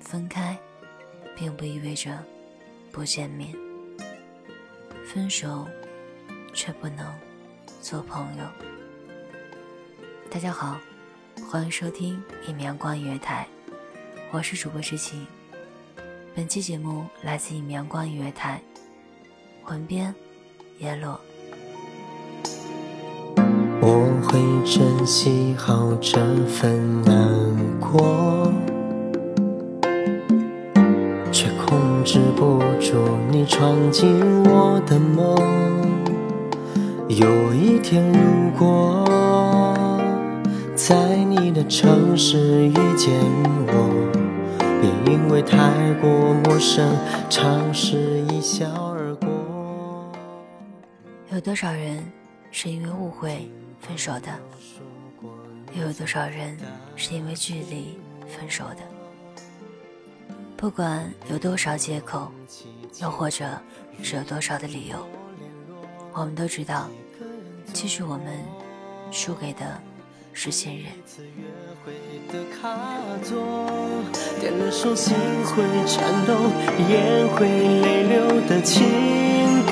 分开，并不意味着不见面；分手，却不能做朋友。大家好，欢迎收听一米阳光音乐台，我是主播知晴。本期节目来自一米阳光音乐台，魂边叶落。我会珍惜好这份难过，却控制不住你闯进我的梦。有一天，如果在你的城市遇见我，别因为太过陌生，尝试一笑。有多少人是因为误会分手的？又有多少人是因为距离分手的？不管有多少借口，又或者是有多少的理由，我们都知道，其实我们输给的是信任。点了手，心会颤抖，眼会泪流的情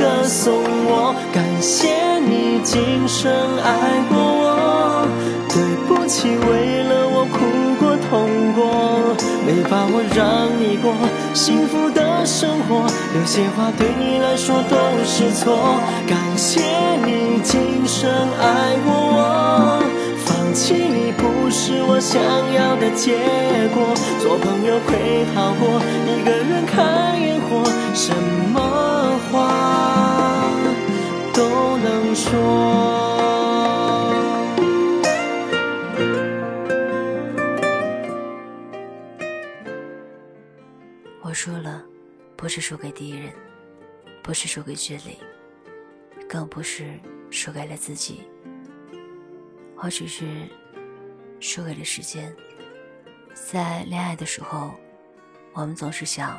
歌送我。感谢你今生爱过我，对不起，为了我哭过痛过，没把握让你过幸福的生活。有些话对你来说都是错。感谢你今生爱过我。放弃你不是我想要的结果，做朋友会好过一个人看烟火，什么话都能说。我输了，不是输给敌人，不是输给距离，更不是输给了自己。我只是输给了时间。在恋爱的时候，我们总是想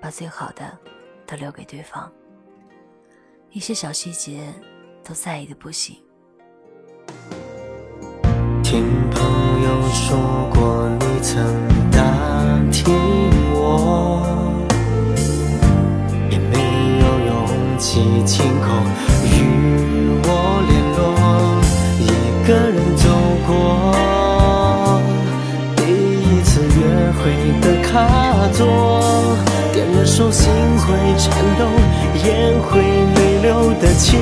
把最好的都留给对方，一些小细节都在意的不行。听朋友说过，你曾打听我，也没有勇气亲心会颤抖，眼会泪流的情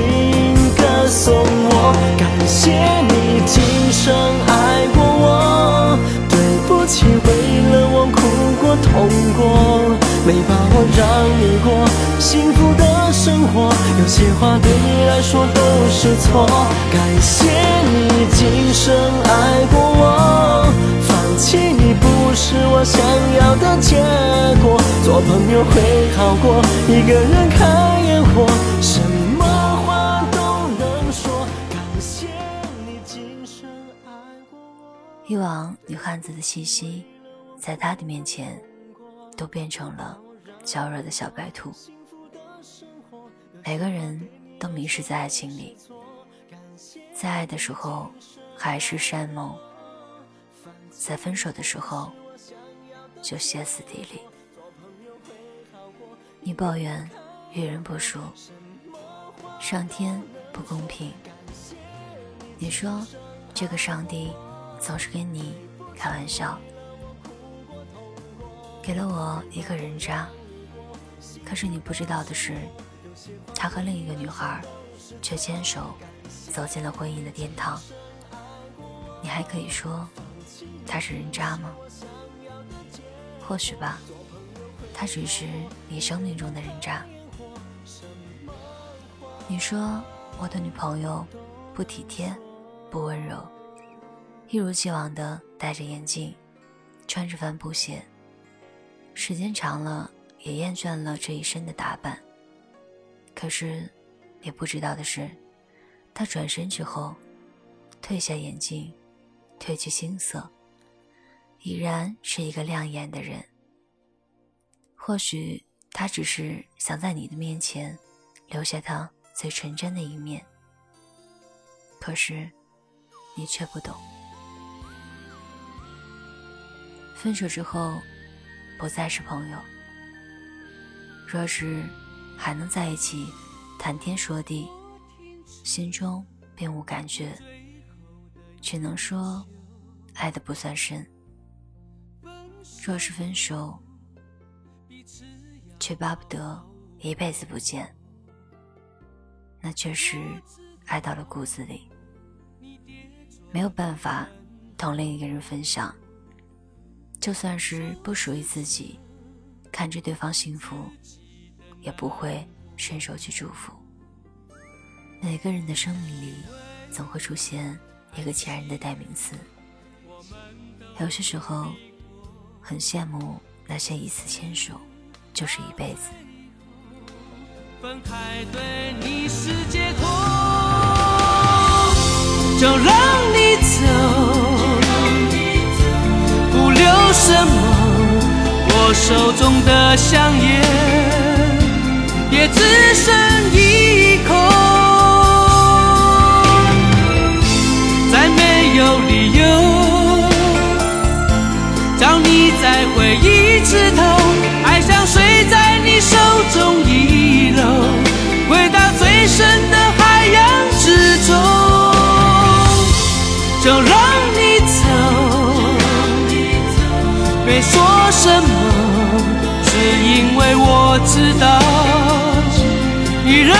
歌送我。感谢你今生爱过我，对不起，为了我哭过痛过，没把握让你过幸福的生活。有些话对你来说都是错。感谢你今生爱过我，放弃你不是我想要的结果。做朋友会好过一个人看烟火，什么话都能说。感谢你今生爱过我。以往女汉子的气息，在他的面前，都变成了娇弱的小白兔。每个人都迷失在爱情里，在爱的时候海誓山盟，在分手的时候就歇斯底里。你抱怨遇人不淑，上天不公平。你说这个上帝总是跟你开玩笑，给了我一个人渣。可是你不知道的是，他和另一个女孩却牵手走进了婚姻的殿堂。你还可以说他是人渣吗？或许吧，他只是你生命中的人渣。你说我的女朋友不体贴、不温柔，一如既往的戴着眼镜，穿着帆布鞋，时间长了也厌倦了这一身的打扮。可是你不知道的是，他转身之后，褪下眼镜。褪去青涩，已然是一个亮眼的人。或许他只是想在你的面前留下他最纯真的一面，可是你却不懂。分手之后，不再是朋友。若是还能在一起，谈天说地，心中并无感觉。只能说，爱的不算深。若是分手，却巴不得一辈子不见，那确实爱到了骨子里，没有办法同另一个人分享。就算是不属于自己，看着对方幸福，也不会伸手去祝福。每个人的生命里，总会出现。一个前任的代名词，有些时候很羡慕那些一次牵手就是一辈子。分开对你是解脱，就让你走，不留什么。我手中的香烟也只剩一口。再没有理由找你再回一次头，没说什么，只因为我知道你仍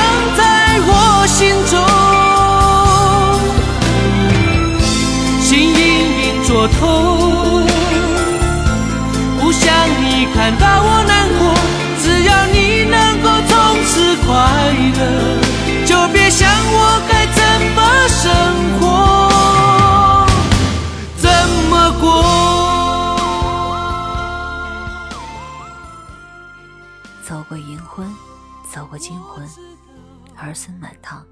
过金婚，儿孙满堂。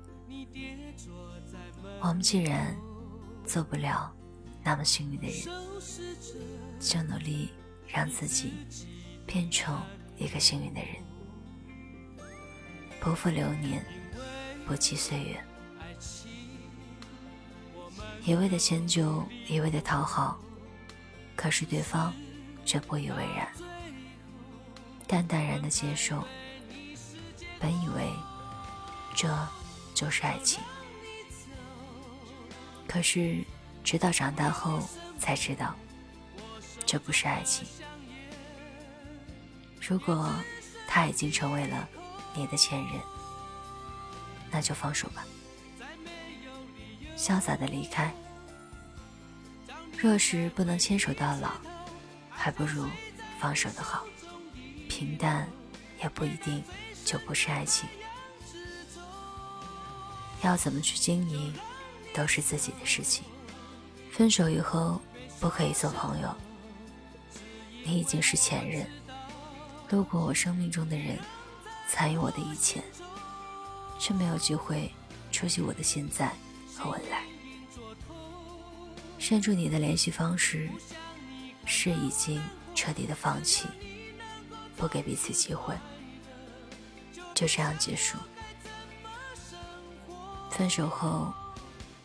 我们既然做不了。那么幸运的人，就努力让自己变成一个幸运的人，不负流年，不弃岁月。一味的迁就，一味的讨好，可是对方却不以为然，淡淡然的接受。本以为这就是爱情，可是。直到长大后才知道，这不是爱情。如果他已经成为了你的前任，那就放手吧，潇洒的离开。若是不能牵手到老，还不如放手的好。平淡也不一定就不是爱情。要怎么去经营，都是自己的事情。分手以后不可以做朋友。你已经是前任，路过我生命中的人，参与我的一切，却没有机会出席我的现在和未来。删除你的联系方式，是已经彻底的放弃，不给彼此机会，就这样结束。分手后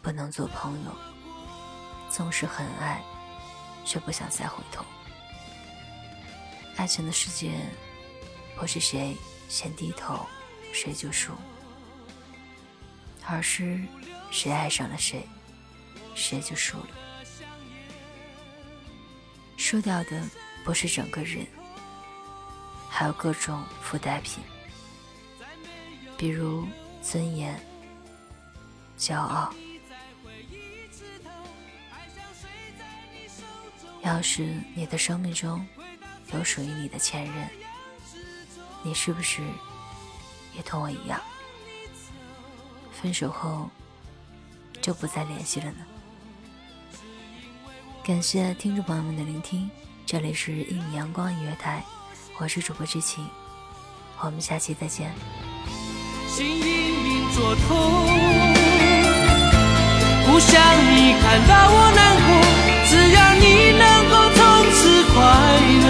不能做朋友。总是很爱，却不想再回头。爱情的世界不是谁先低头谁就输，而是谁爱上了谁，谁就输了。输掉的不是整个人，还有各种附带品，比如尊严、骄傲。要是你的生命中有属于你的前任，你是不是也同我一样，分手后就不再联系了呢？感谢听众朋友们的聆听，这里是一米阳光音乐台，我是主播知青，我们下期再见。心隐隐作痛，不想你看到我难过，只要你能够从此快乐，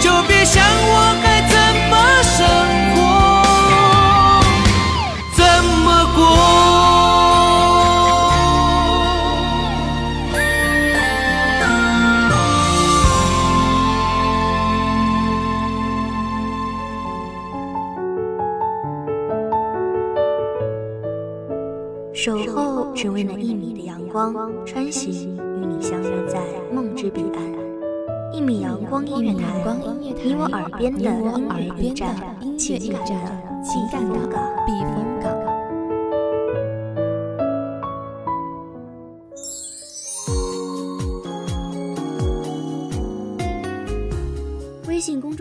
就别想我只为那一米的阳光，穿行与你相约在梦之彼岸。一米阳光音乐台，你我耳边的音乐驿站，情感的情感的避风港。